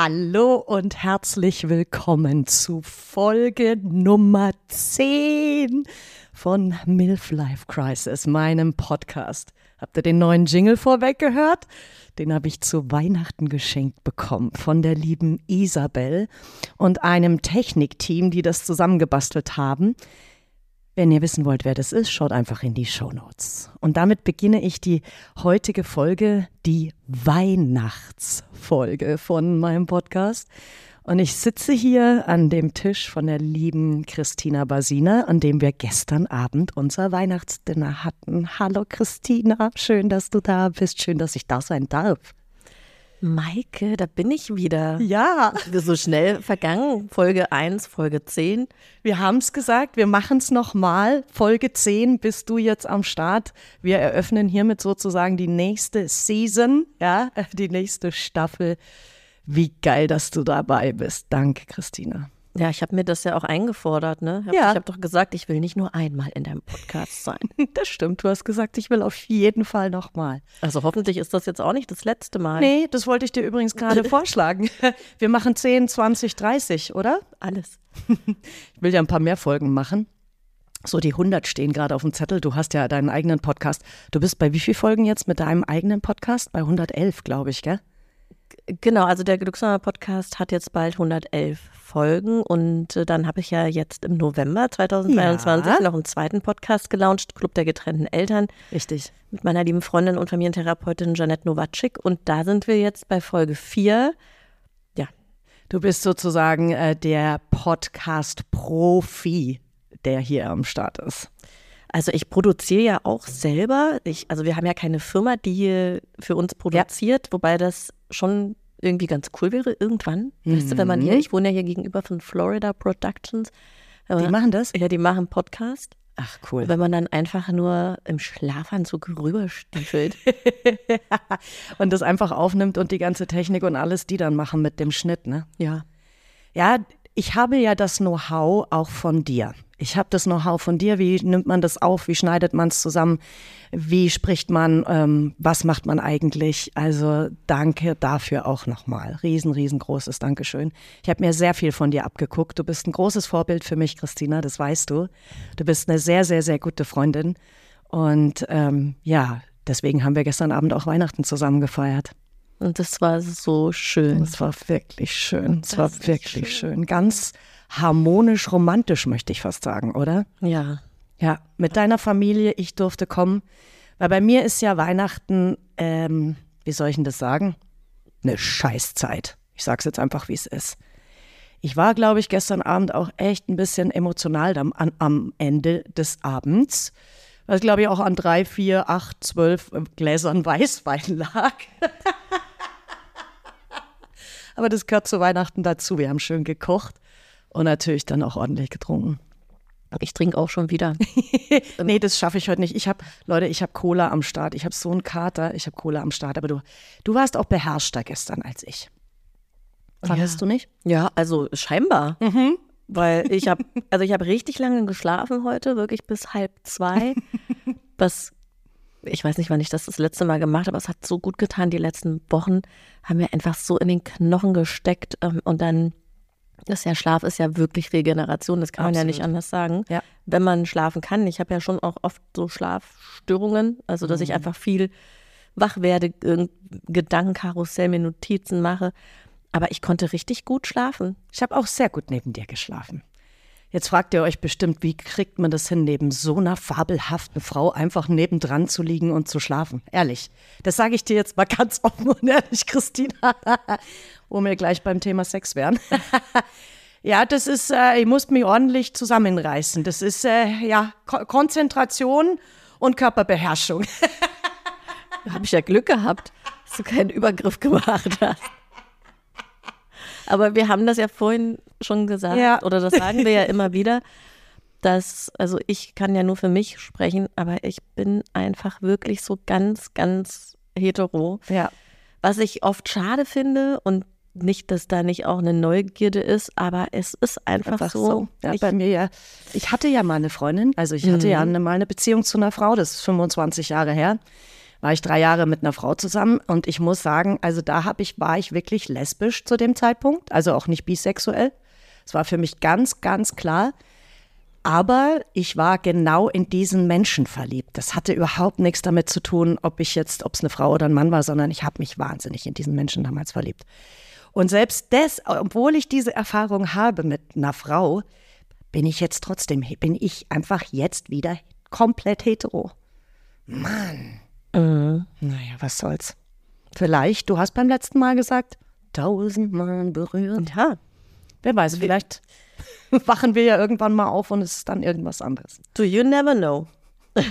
Hallo und herzlich willkommen zu Folge Nummer 10 von MILF Life Crisis, meinem Podcast. Habt ihr den neuen Jingle vorweg gehört? Den habe ich zu Weihnachten geschenkt bekommen von der lieben Isabel und einem Technikteam, die das zusammengebastelt haben. Wenn ihr wissen wollt, wer das ist, schaut einfach in die Show Notes. Und damit beginne ich die heutige Folge, die Weihnachtsfolge von meinem Podcast. Und ich sitze hier an dem Tisch von der lieben Christina Basina, an dem wir gestern Abend unser Weihnachtsdinner hatten. Hallo Christina, schön, dass du da bist, schön, dass ich da sein darf. Maike, da bin ich wieder. Ja. So schnell vergangen. Folge 1, Folge 10. Wir haben es gesagt, wir machen es nochmal. Folge 10 bist du jetzt am Start. Wir eröffnen hiermit sozusagen die nächste Season, ja, die nächste Staffel. Wie geil, dass du dabei bist. Danke, Christina. Ja, ich habe mir das ja auch eingefordert, ne? Ich habe Ja. hab doch gesagt, ich will nicht nur einmal in deinem Podcast sein. Das stimmt, du hast gesagt, ich will auf jeden Fall nochmal. Also hoffentlich ist das jetzt auch nicht das letzte Mal. Nee, das wollte ich dir übrigens gerade vorschlagen. Wir machen 10, 20, 30, oder? Alles. Ich will ja ein paar mehr Folgen machen. So, die 100 stehen gerade auf dem Zettel. Du hast ja deinen eigenen Podcast. Du bist bei wie viel Folgen jetzt mit deinem eigenen Podcast? Bei 111, glaube ich, gell? Genau, also der Glücksnummer Podcast hat jetzt bald 111 Folgen und äh, dann habe ich ja jetzt im November 2023 Ja. noch einen zweiten Podcast gelauncht, Club der getrennten Eltern. Richtig. mit meiner lieben Freundin und Familientherapeutin Janette Nowatschik. Und da sind wir jetzt bei Folge 4. Ja, Du bist sozusagen äh, der Podcast-Profi, der hier am Start ist. Also ich produziere ja auch selber. Ich, also wir haben ja keine Firma, die hier für uns produziert, wobei das schon irgendwie ganz cool wäre irgendwann. Weißt du, wenn man hier, ich wohne ja hier gegenüber von Florida Productions. Die machen das? Ja, die machen Podcast. Ach, cool. Wenn man dann einfach nur im Schlafanzug rüberstiefelt. und das einfach aufnimmt und die ganze Technik und alles, die dann machen mit dem Schnitt, ne? ja. Ja, ich habe ja das Know-how auch von dir. Ich habe das Know-how von dir. Wie nimmt man das auf? Wie schneidet man es zusammen? Wie spricht man? Ähm, was macht man eigentlich? Also danke dafür auch nochmal. Riesen, riesengroßes Dankeschön. Ich habe mir sehr viel von dir abgeguckt. Du bist ein großes Vorbild für mich, Christina, das weißt du. Du bist eine sehr, sehr, sehr gute Freundin. Und ähm, ja, deswegen haben wir gestern Abend auch Weihnachten zusammen gefeiert. Und das war so schön. Es war wirklich schön. Es war wirklich schön. Ganz harmonisch, romantisch, möchte ich fast sagen, oder? Ja. Ja, mit deiner Familie, ich durfte kommen. Weil bei mir ist ja Weihnachten, ähm, wie soll ich denn das sagen? Eine Scheißzeit. Ich sag's jetzt einfach, wie es ist. Ich war, glaube ich, gestern Abend auch echt ein bisschen emotional am, am Ende des Abends. Was, glaube ich, auch an drei, vier, acht, zwölf äh, Gläsern Weißwein lag. Aber das gehört zu Weihnachten dazu. Wir haben schön gekocht und natürlich dann auch ordentlich getrunken. Ich trinke auch schon wieder. nee, das schaffe ich heute nicht. Ich habe, Leute, ich habe Cola am Start. Ich habe so einen Kater. Ich habe Cola am Start. Aber du, du warst auch beherrschter gestern als ich. Fandest du nicht? Ja, also scheinbar. Weil ich habe, also ich habe richtig lange geschlafen heute, wirklich bis halb zwei. Was, ich weiß nicht, wann ich das das letzte Mal gemacht habe, aber es hat so gut getan. Die letzten Wochen haben mir einfach so in den Knochen gesteckt. ähm, Und dann, das ja Schlaf ist ja wirklich Regeneration, das kann man ja nicht Absolut. anders sagen. Ja. Wenn man schlafen kann. Ich habe ja schon auch oft so Schlafstörungen, also dass ich einfach viel wach werde, Gedankenkarussell, mir Notizen mache. Aber ich konnte richtig gut schlafen. Ich habe auch sehr gut neben dir geschlafen. Jetzt fragt ihr euch bestimmt, wie kriegt man das hin, neben so einer fabelhaften Frau einfach nebendran zu liegen und zu schlafen? Ehrlich. Das sage ich dir jetzt mal ganz offen und ehrlich, Christina, wo wir gleich beim Thema Sex wären. ja, das ist, äh, ich muss mich ordentlich zusammenreißen. Das ist, äh, ja, Ko Konzentration und Körperbeherrschung. Habe ich ja Glück gehabt, dass du keinen Übergriff gemacht hast. Aber wir haben das ja vorhin schon gesagt, Ja. oder das sagen wir ja immer wieder, dass, also ich kann ja nur für mich sprechen, aber ich bin einfach wirklich so ganz, ganz hetero. Ja. Was ich oft schade finde und nicht, dass da nicht auch eine Neugierde ist, aber es ist einfach, Einfach so. so. Ja, ich, bei mir ja. Ich hatte ja mal eine Freundin, also ich hatte ja eine, mal eine Beziehung zu einer Frau, das ist 25 Jahre her. War ich drei Jahre mit einer Frau zusammen und ich muss sagen, also da habe ich, war ich wirklich lesbisch zu dem Zeitpunkt, also auch nicht bisexuell. Es war für mich ganz, ganz klar. Aber ich war genau in diesen Menschen verliebt. Das hatte überhaupt nichts damit zu tun, ob ich jetzt, ob es eine Frau oder ein Mann war, sondern ich habe mich wahnsinnig in diesen Menschen damals verliebt. Und selbst das, obwohl ich diese Erfahrung habe mit einer Frau, bin ich jetzt trotzdem, bin ich einfach jetzt wieder komplett hetero. Mann. Naja, was soll's. Vielleicht, du hast beim letzten Mal gesagt, tausendmal berührt. ja, Wer weiß, vielleicht wachen wir ja irgendwann mal auf und es ist dann irgendwas anderes. do you never know.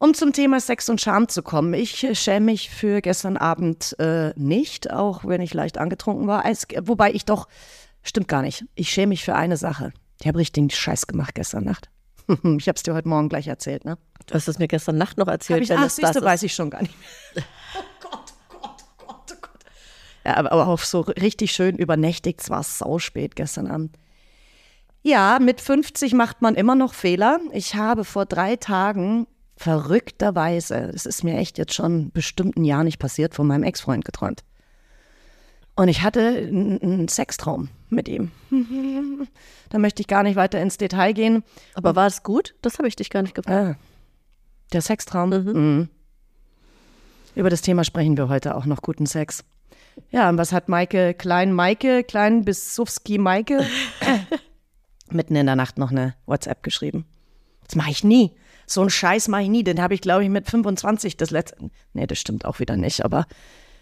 Um zum Thema Sex und Scham zu kommen, ich schäme mich für gestern Abend äh, nicht, auch wenn ich leicht angetrunken war. Es, wobei ich doch, stimmt gar nicht, ich schäme mich für eine Sache. Ich habe richtigen Scheiß gemacht gestern Nacht. ich habe es dir heute Morgen gleich erzählt, ne? Du hast es mir gestern Nacht noch Hab erzählt. ich, wenn ach, siehst das du, weiß ich schon gar nicht mehr. Oh Gott, oh Gott, oh Gott. Ja, aber, aber auch so richtig schön übernächtigt. Es war sauspät gestern Abend. Ja, mit 50 macht man immer noch Fehler. Ich habe vor drei Tagen verrückterweise, das ist mir echt jetzt schon bestimmt ein Jahr nicht passiert, von meinem Ex-Freund geträumt. Und ich hatte einen Sextraum mit ihm. Da möchte ich gar nicht weiter ins Detail gehen. Aber war es gut? Das habe ich dich gar nicht gefragt. Ah, der Sextraum. Mhm. Über das Thema sprechen wir heute auch noch, guten Sex. Ja, und was hat Maike, Klein Maike, Klein Bissowski Maike, mitten in der Nacht noch eine WhatsApp geschrieben. Das mache ich nie. So einen Scheiß mache ich nie. Den habe ich, glaube ich, mit 25 das letzte. Nee, das stimmt auch wieder nicht, aber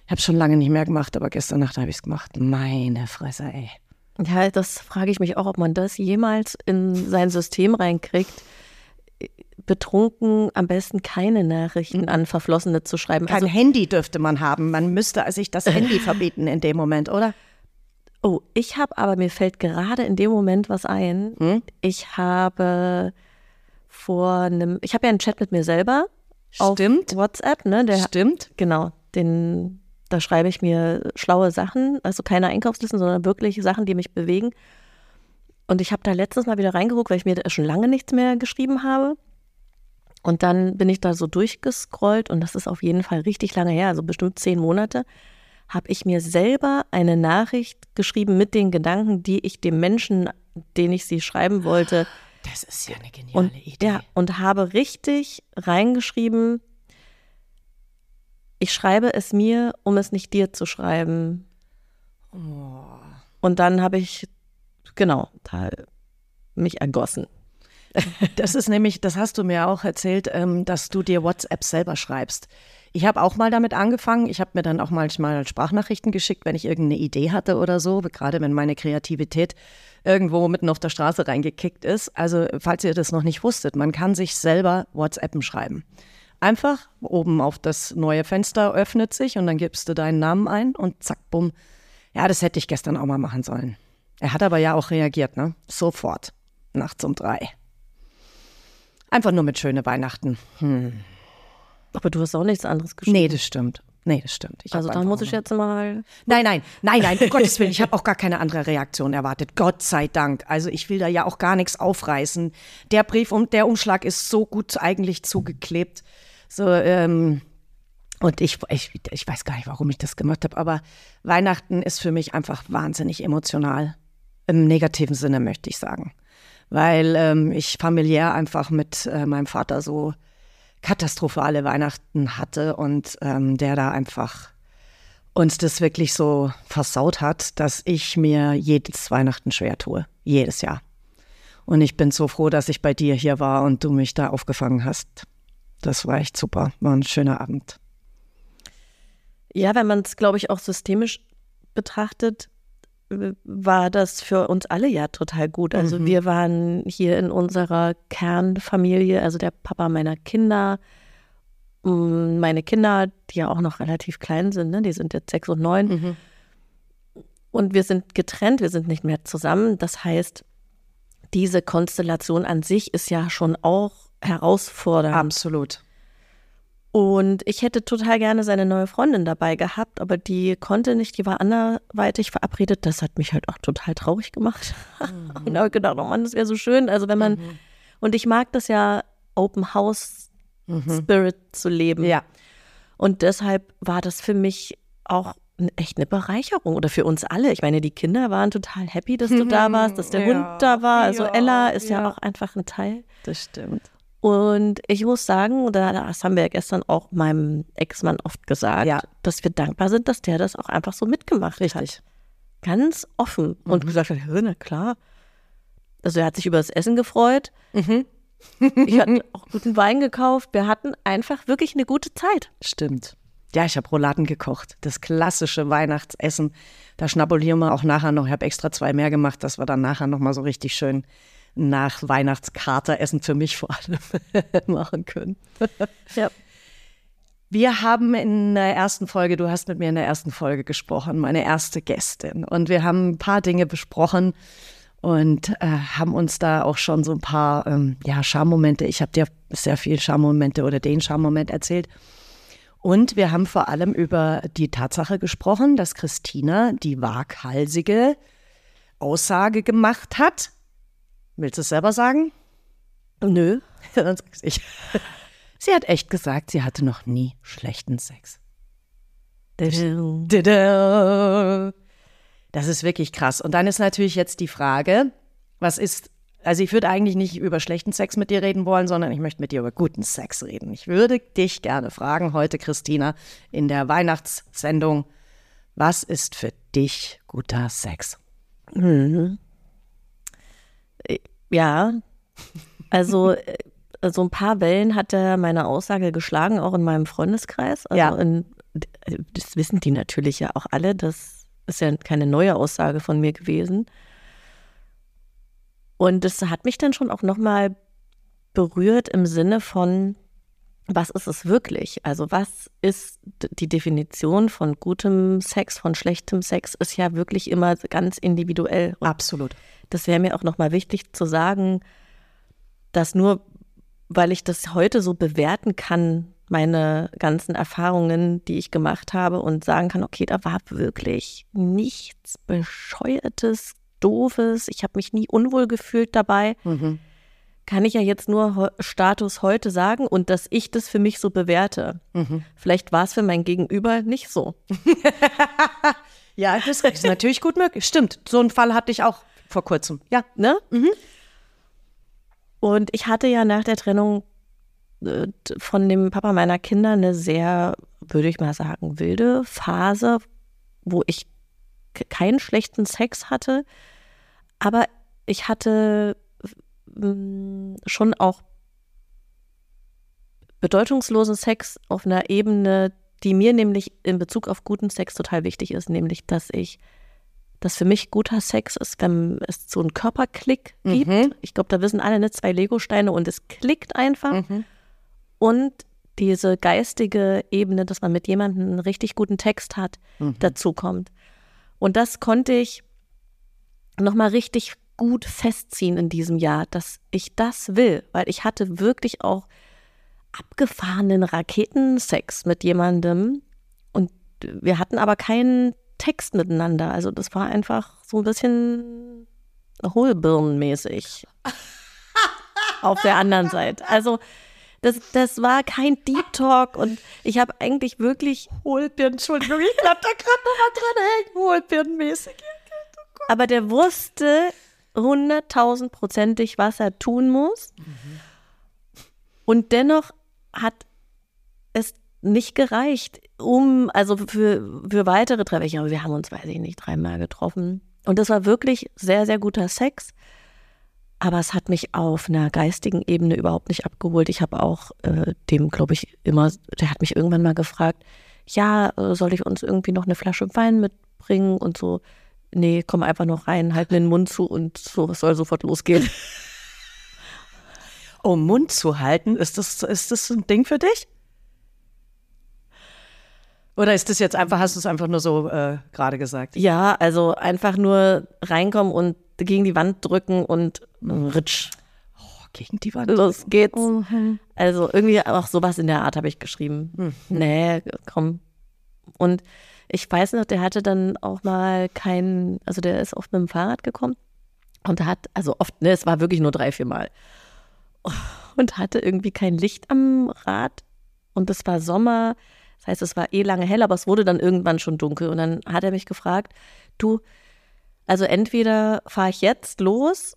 ich habe schon lange nicht mehr gemacht, aber gestern Nacht habe ich es gemacht. Meine Fresse, ey. Ja, das frage ich mich auch, ob man das jemals in sein System reinkriegt. Betrunken am besten keine Nachrichten an Verflossene zu schreiben. Kein Also, Handy dürfte man haben. Man müsste sich das Handy verbieten in dem Moment, oder? oh, ich habe aber, mir fällt gerade in dem Moment was ein. Hm? Ich habe vor einem, ich habe ja einen Chat mit mir selber Stimmt. auf WhatsApp, ne? Der, Stimmt. Genau, den, da schreibe ich mir schlaue Sachen, also keine Einkaufslisten, sondern wirklich Sachen, die mich bewegen. Und ich habe da letztens mal wieder reingeguckt, weil ich mir da schon lange nichts mehr geschrieben habe. Und dann bin ich da so durchgescrollt und das ist auf jeden Fall richtig lange her, also bestimmt zehn Monate, habe ich mir selber eine Nachricht geschrieben mit den Gedanken, die ich dem Menschen, den ich sie schreiben wollte, Das ist ja eine geniale und, Idee. ja, und habe richtig reingeschrieben, ich schreibe es mir, um es nicht dir zu schreiben. Oh. Und dann habe ich, genau, da mich ergossen. Das ist nämlich, das hast du mir auch erzählt, ähm, dass du dir WhatsApp selber schreibst. Ich habe auch mal damit angefangen. Ich habe mir dann auch manchmal Sprachnachrichten geschickt, wenn ich irgendeine Idee hatte oder so, gerade wenn meine Kreativität irgendwo mitten auf der Straße reingekickt ist. Also, falls ihr das noch nicht wusstet, man kann sich selber WhatsAppen schreiben. Einfach oben auf das neue Fenster öffnet sich und dann gibst du deinen Namen ein und zack, bumm. Ja, das hätte ich gestern auch mal machen sollen. Er hat aber ja auch reagiert, ne? Sofort. Nachts um drei. Einfach nur mit schöne Weihnachten. Aber du hast auch nichts anderes geschrieben. Nee, das stimmt. Nee, das stimmt. Ich also da einfach muss ich jetzt mal. Nein, nein, nein, nein, um Gottes Willen. Ich habe auch gar keine andere Reaktion erwartet. Gott sei Dank. Also ich will da ja auch gar nichts aufreißen. Der Brief und der Umschlag ist so gut eigentlich zugeklebt. So, ähm, und ich, ich, ich weiß gar nicht, warum ich das gemacht habe, aber Weihnachten ist für mich einfach wahnsinnig emotional. Im negativen Sinne möchte ich sagen. Weil ähm, ich familiär einfach mit äh, meinem Vater so katastrophale Weihnachten hatte und ähm, der da einfach uns das wirklich so versaut hat, dass ich mir jedes Weihnachten schwer tue. Jedes Jahr. Und ich bin so froh, dass ich bei dir hier war und du mich da aufgefangen hast. Das war echt super. War ein schöner Abend. Ja, wenn man es, glaube ich, auch systemisch betrachtet, war das für uns alle ja total gut. Also wir waren hier in unserer Kernfamilie, also der Papa meiner Kinder, m, meine Kinder, die ja auch noch relativ klein sind, ne? die sind jetzt sechs und neun. und wir sind getrennt, wir sind nicht mehr zusammen. Das heißt, diese Konstellation an sich ist ja schon auch herausfordernd. Absolut. Und ich hätte total gerne seine neue Freundin dabei gehabt, aber die konnte nicht, die war anderweitig verabredet. Das hat mich halt auch total traurig gemacht. Mhm. und da habe ich gedacht, oh Mann, das wäre so schön. Also wenn man, mhm. und ich mag das ja, Open House mhm. Spirit zu leben. Ja. Und deshalb war das für mich auch echt eine Bereicherung oder für uns alle. Ich meine, die Kinder waren total happy, dass du da warst, dass der ja, Hund da war. Also ja, Ella ist ja. ja auch einfach ein Teil. Das stimmt. Und ich muss sagen, das haben wir ja gestern auch meinem Ex-Mann oft gesagt, ja. dass wir dankbar sind, dass der das auch einfach so mitgemacht Richtig. hat. Ganz offen mhm. und gesagt hat, na klar. Also er hat sich über das Essen gefreut. Mhm. ich hatte auch guten Wein gekauft. Wir hatten einfach wirklich eine gute Zeit. Stimmt. Ja, ich habe Rouladen gekocht. Das klassische Weihnachtsessen. Da schnabulieren wir auch nachher noch. Ich habe extra zwei mehr gemacht, dass wir dann nachher noch mal so richtig schön nach Weihnachtskateressen für mich vor allem machen können. ja. Wir haben in der ersten Folge, du hast mit mir in der ersten Folge gesprochen, meine erste Gästin. Und wir haben ein paar Dinge besprochen und äh, haben uns da auch schon so ein paar ähm, ja, Schammomente, ich habe dir sehr viel Schammomente oder den Schammoment erzählt. Und wir haben vor allem über die Tatsache gesprochen, dass Christina die waghalsige Aussage gemacht hat, Willst du es selber sagen? Nö. Dann sag's ich. Sie hat echt gesagt, sie hatte noch nie schlechten Sex. Das ist wirklich krass. Und dann ist natürlich jetzt die Frage, was ist, also ich würde eigentlich nicht über schlechten Sex mit dir reden wollen, sondern ich möchte mit dir über guten Sex reden. Ich würde dich gerne fragen heute, Christina, in der Weihnachtssendung, was ist für dich guter Sex? Mhm. Ja, also äh, so ein paar Wellen hat er meine Aussage geschlagen, auch in meinem Freundeskreis. Also ja. In, das wissen die natürlich ja auch alle. Das ist ja keine neue Aussage von mir gewesen. Und das hat mich dann schon auch nochmal berührt im Sinne von, was ist es wirklich? Also was ist die Definition von gutem Sex, von schlechtem Sex, ist ja wirklich immer ganz individuell. Und Absolut. Das wäre mir auch nochmal wichtig zu sagen, dass nur weil ich das heute so bewerten kann, meine ganzen Erfahrungen, die ich gemacht habe und sagen kann, okay, da war wirklich nichts Bescheuertes, Doofes, ich habe mich nie unwohl gefühlt dabei. Mhm kann ich ja jetzt nur Status heute sagen und dass ich das für mich so bewerte. Mhm. Vielleicht war es für mein Gegenüber nicht so. ja, das ist natürlich gut möglich. Stimmt, so einen Fall hatte ich auch vor kurzem. Ja, ne? Mhm. Und ich hatte ja nach der Trennung äh, von dem Papa meiner Kinder eine sehr, würde ich mal sagen, wilde Phase, wo ich keinen schlechten Sex hatte, aber ich hatte schon auch bedeutungslosen Sex auf einer Ebene, die mir nämlich in Bezug auf guten Sex total wichtig ist, nämlich dass ich, dass für mich guter Sex ist, wenn es so einen Körperklick gibt. Mhm. Ich glaube, da wissen alle, ne, zwei Legosteine und es klickt einfach. Mhm. Und diese geistige Ebene, dass man mit jemandem einen richtig guten Text hat, mhm. dazu kommt. Und das konnte ich nochmal richtig gut festziehen in diesem Jahr, dass ich das will, weil ich hatte wirklich auch abgefahrenen Raketensex mit jemandem und wir hatten aber keinen Text miteinander. Also das war einfach so ein bisschen hohlbirnenmäßig auf der anderen Seite. Also das, das war kein Deep Talk und ich habe eigentlich wirklich Hohlbirnen, Entschuldigung, ich bleib da gerade noch mal dran hängen, Hohlbirnenmäßig. Aber der wusste, hunderttausendprozentig, was er tun muss. Mhm. Und dennoch hat es nicht gereicht, um, also für, für weitere Treffen. Glaube, wir haben uns, weiß ich nicht, dreimal getroffen. Und das war wirklich sehr, sehr guter Sex. Aber es hat mich auf einer geistigen Ebene überhaupt nicht abgeholt. Ich habe auch äh, dem, glaube ich, immer, der hat mich irgendwann mal gefragt, ja, äh, soll ich uns irgendwie noch eine Flasche Wein mitbringen und so nee, komm einfach noch rein, halt mir den Mund zu und so, es soll sofort losgehen. Oh, Mund zu halten, ist das, ist das ein Ding für dich? Oder ist das jetzt einfach, hast du es einfach nur so äh, gerade gesagt? Ja, also einfach nur reinkommen und gegen die Wand drücken und ritsch. Oh, gegen die Wand. Los geht's. Also irgendwie auch sowas in der Art habe ich geschrieben. Nee, komm. Und ich weiß noch, der hatte dann auch mal kein, also der ist oft mit dem Fahrrad gekommen und hat, also oft, ne, es war wirklich nur drei, vier Mal. Und hatte irgendwie kein Licht am Rad. Und es war Sommer. Das heißt, es war eh lange hell, aber es wurde dann irgendwann schon dunkel. Und dann hat er mich gefragt, du, also entweder fahre ich jetzt los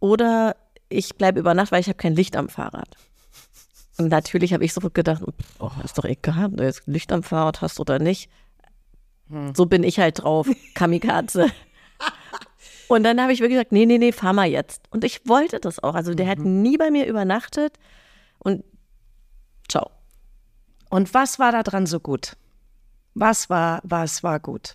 oder ich bleibe über Nacht, weil ich habe kein Licht am Fahrrad. Und natürlich habe ich sofort gedacht, oh, ist doch egal, ob du jetzt Licht am Fahrrad hast oder nicht. So bin ich halt drauf, Kamikaze. Und dann habe ich wirklich gesagt, nee, nee, nee, fahr mal jetzt. Und ich wollte das auch. Also der hat nie bei mir übernachtet. Und ciao. Und was war da dran so gut? Was war, was war gut?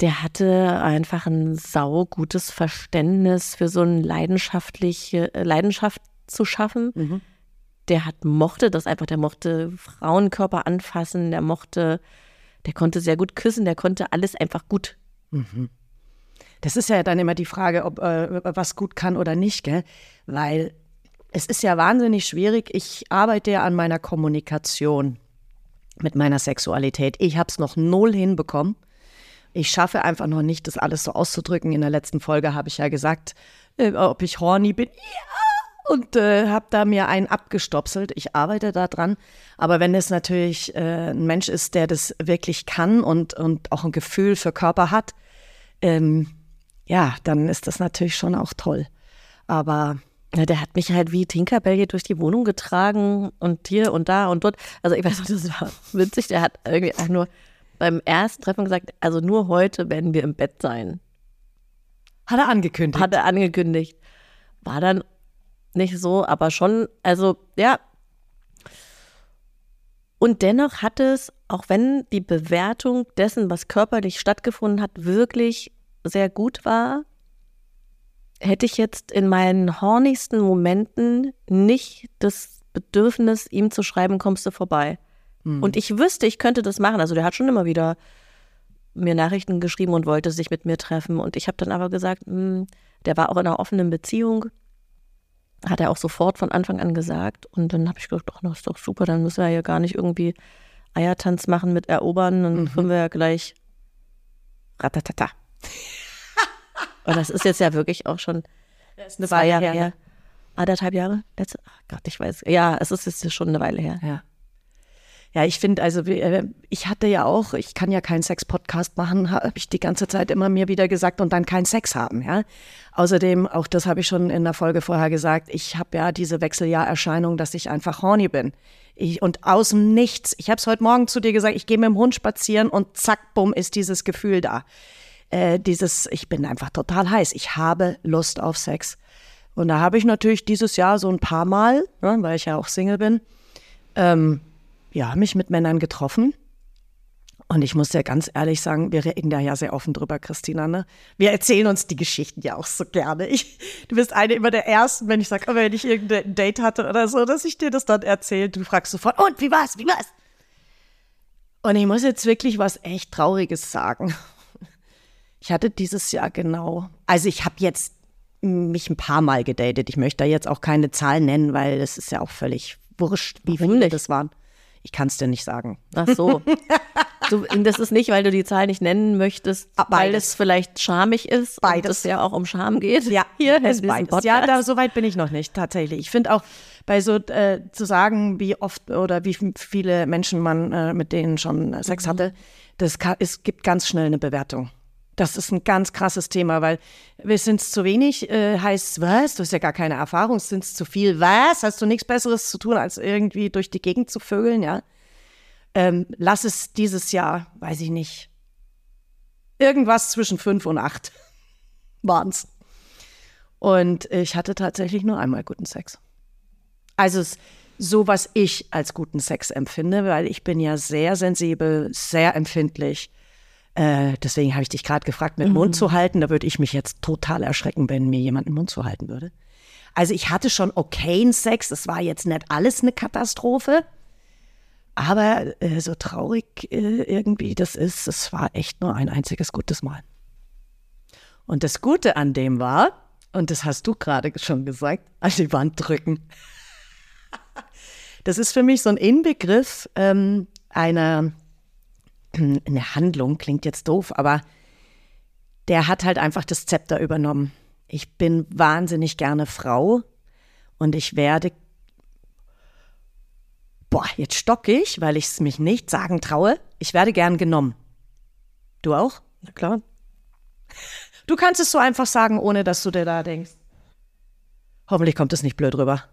Der hatte einfach ein saugutes Verständnis für so eine leidenschaftliche äh, Leidenschaft zu schaffen. Der hat mochte das einfach, der mochte Frauenkörper anfassen, der mochte, der konnte sehr gut küssen, der konnte alles einfach gut. Das ist ja dann immer die Frage, ob äh, was gut kann oder nicht, gell? Weil es ist ja wahnsinnig schwierig. Ich arbeite ja an meiner Kommunikation mit meiner Sexualität. Ich habe es noch null hinbekommen. Ich schaffe einfach noch nicht, das alles so auszudrücken. In der letzten Folge habe ich ja gesagt, äh, ob ich horny bin. Ja! Und äh, habe da mir einen abgestopselt. Ich arbeite da dran. Aber wenn es natürlich äh, ein Mensch ist, der das wirklich kann und, und auch ein Gefühl für Körper hat, ähm, ja, dann ist das natürlich schon auch toll. Aber Ja, der hat mich halt wie Tinkerbell hier durch die Wohnung getragen und hier und da und dort. Also ich weiß noch, das war witzig. Der hat irgendwie auch nur beim ersten Treffen gesagt, also nur heute werden wir im Bett sein. hat er angekündigt. Hat er angekündigt. War dann nicht so, aber schon, also ja. Und dennoch hat es, auch wenn die Bewertung dessen, was körperlich stattgefunden hat, wirklich sehr gut war, hätte ich jetzt in meinen hornigsten Momenten nicht das Bedürfnis, ihm zu schreiben, kommst du vorbei. Und ich wüsste, ich könnte das machen. Also der hat schon immer wieder mir Nachrichten geschrieben und wollte sich mit mir treffen. Und ich habe dann aber gesagt, hm, der war auch in einer offenen Beziehung. Hat er auch sofort von Anfang an gesagt. Und dann habe ich gedacht, ach, das ist doch super, dann müssen wir ja gar nicht irgendwie Eiertanz machen mit Erobern. Dann können wir ja gleich ratatata. Und das ist jetzt ja wirklich auch schon eine zwei Jahre her. Anderthalb Jahre? Letzte, ach Gott, ich weiß. Ja, es ist jetzt schon eine Weile her. Ja. Ja, ich finde, also äh, ich hatte ja auch, ich kann ja keinen Sex-Podcast machen, habe ich die ganze Zeit immer mir wieder gesagt und dann keinen Sex haben, ja. Außerdem, auch das habe ich schon in der Folge vorher gesagt, ich habe ja diese Wechseljahrerscheinung, dass ich einfach horny bin. Ich, und aus dem Nichts, ich habe es heute Morgen zu dir gesagt, ich gehe mit dem Hund spazieren und zack, bumm, ist dieses Gefühl da. Äh, dieses, ich bin einfach total heiß. Ich habe Lust auf Sex. Und da habe ich natürlich dieses Jahr so ein paar Mal, ne, weil ich ja auch Single bin, ähm, ja, mich mit Männern getroffen. Und ich muss dir ganz ehrlich sagen, wir reden da ja sehr offen drüber, Christina. Ne? Wir erzählen uns die Geschichten ja auch so gerne. Ich, du bist eine immer der Ersten, wenn ich sage, oh, wenn ich irgendein Date hatte oder so, dass ich dir das dann erzähle. Du fragst sofort, und wie war's, wie war's? Und ich muss jetzt wirklich was echt Trauriges sagen. Ich hatte dieses Jahr genau, also ich habe jetzt mich ein paar Mal gedatet. Ich möchte da jetzt auch keine Zahlen nennen, weil das ist ja auch völlig wurscht, wie viele das waren. Ich kann es dir nicht sagen. Ach so. du, das ist nicht, weil du die Zahl nicht nennen möchtest, weil beides. es vielleicht schamig ist Beides. und es ja auch um Scham geht. Ja, hier diesem beides. Podcast. Ja, da, so weit bin ich noch nicht, tatsächlich. Ich finde auch, bei so äh, zu sagen, wie oft oder wie viele Menschen man äh, mit denen schon äh, Sex hatte, das kann, es gibt ganz schnell eine Bewertung. Das ist ein ganz krasses Thema, weil wir sind zu wenig, äh, heißt was? Du hast ja gar keine Erfahrung, sind es zu viel, was? Hast du nichts Besseres zu tun, als irgendwie durch die Gegend zu vögeln, ja? Ähm, lass es dieses Jahr, weiß ich nicht, irgendwas zwischen fünf und acht waren's. Und ich hatte tatsächlich nur einmal guten Sex. Also so, was ich als guten Sex empfinde, weil ich bin ja sehr sensibel, sehr empfindlich. Äh, deswegen habe ich dich gerade gefragt, mit Mund zu halten. Da würde ich mich jetzt total erschrecken, wenn mir jemand den Mund zu halten würde. Also ich hatte schon okayen Sex. Es war jetzt nicht alles eine Katastrophe. Aber äh, so traurig äh, irgendwie das ist, es war echt nur ein einziges gutes Mal. Und das Gute an dem war, und das hast du gerade schon gesagt, an die Wand drücken. Das ist für mich so ein Inbegriff ähm, einer eine Handlung, klingt jetzt doof, aber der hat halt einfach das Zepter übernommen. Ich bin wahnsinnig gerne Frau und ich werde, boah, jetzt stocke ich, weil ich es mich nicht sagen traue. Ich werde gern genommen. Du auch? Na klar. Du kannst es so einfach sagen, ohne dass du dir da denkst. Hoffentlich kommt es nicht blöd rüber.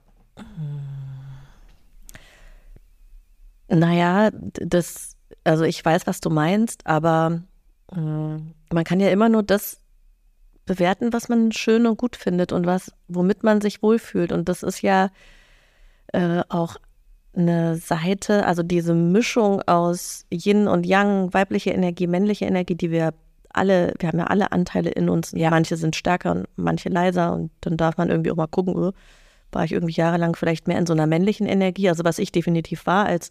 Naja, das, also ich weiß, was du meinst, aber äh, man kann ja immer nur das bewerten, was man schön und gut findet und was, womit man sich wohlfühlt. Und das ist ja äh, auch eine Seite, also diese Mischung aus Yin und Yang, weibliche Energie, männliche Energie, die wir alle, wir haben ja alle Anteile in uns. Ja. Manche sind stärker und manche leiser. Und dann darf man irgendwie auch mal gucken, oh, war ich irgendwie jahrelang vielleicht mehr in so einer männlichen Energie. Also was ich definitiv war als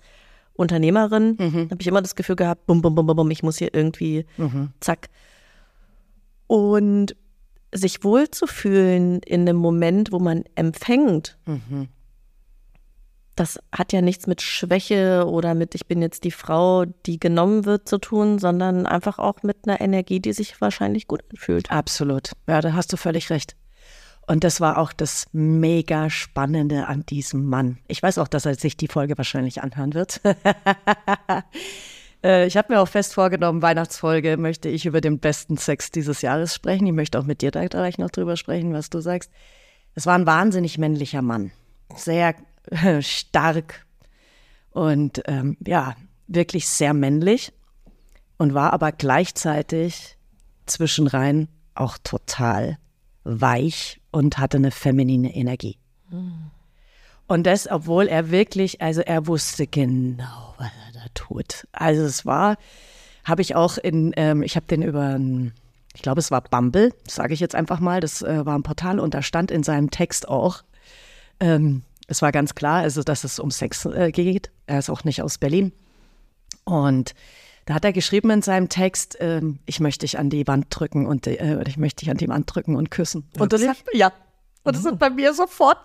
Unternehmerin, mhm. habe ich immer das Gefühl gehabt, bum, bum, bum, bum, ich muss hier irgendwie, mhm. zack. Und sich wohlzufühlen in einem Moment, wo man empfängt, mhm. das hat ja nichts mit Schwäche oder mit, ich bin jetzt die Frau, die genommen wird, zu tun, sondern einfach auch mit einer Energie, die sich wahrscheinlich gut anfühlt. Absolut. Ja, da hast du völlig recht. Und das war auch das mega Spannende an diesem Mann. Ich weiß auch, dass er sich die Folge wahrscheinlich anhören wird. Äh, ich habe mir auch fest vorgenommen, Weihnachtsfolge möchte ich über den besten Sex dieses Jahres sprechen. Ich möchte auch mit dir da gleich noch drüber sprechen, was du sagst. Es war ein wahnsinnig männlicher Mann. Sehr stark und ähm, ja, wirklich sehr männlich und war aber gleichzeitig zwischenrein auch total weich und hatte eine feminine Energie. Und das, obwohl er wirklich, also er wusste genau, was er da tut. Also es war, habe ich auch in, ähm, ich habe den über, ich glaube es war Bumble, sage ich jetzt einfach mal, das äh, war ein Portal und da stand in seinem Text auch, ähm, es war ganz klar, also dass es um Sex äh, geht. Er ist auch nicht aus Berlin. Und da hat er geschrieben in seinem Text, äh, ich möchte dich an die Wand drücken und äh, ich möchte dich an die Wand drücken und küssen. Und das hat, ja. Und das oh. hat bei mir sofort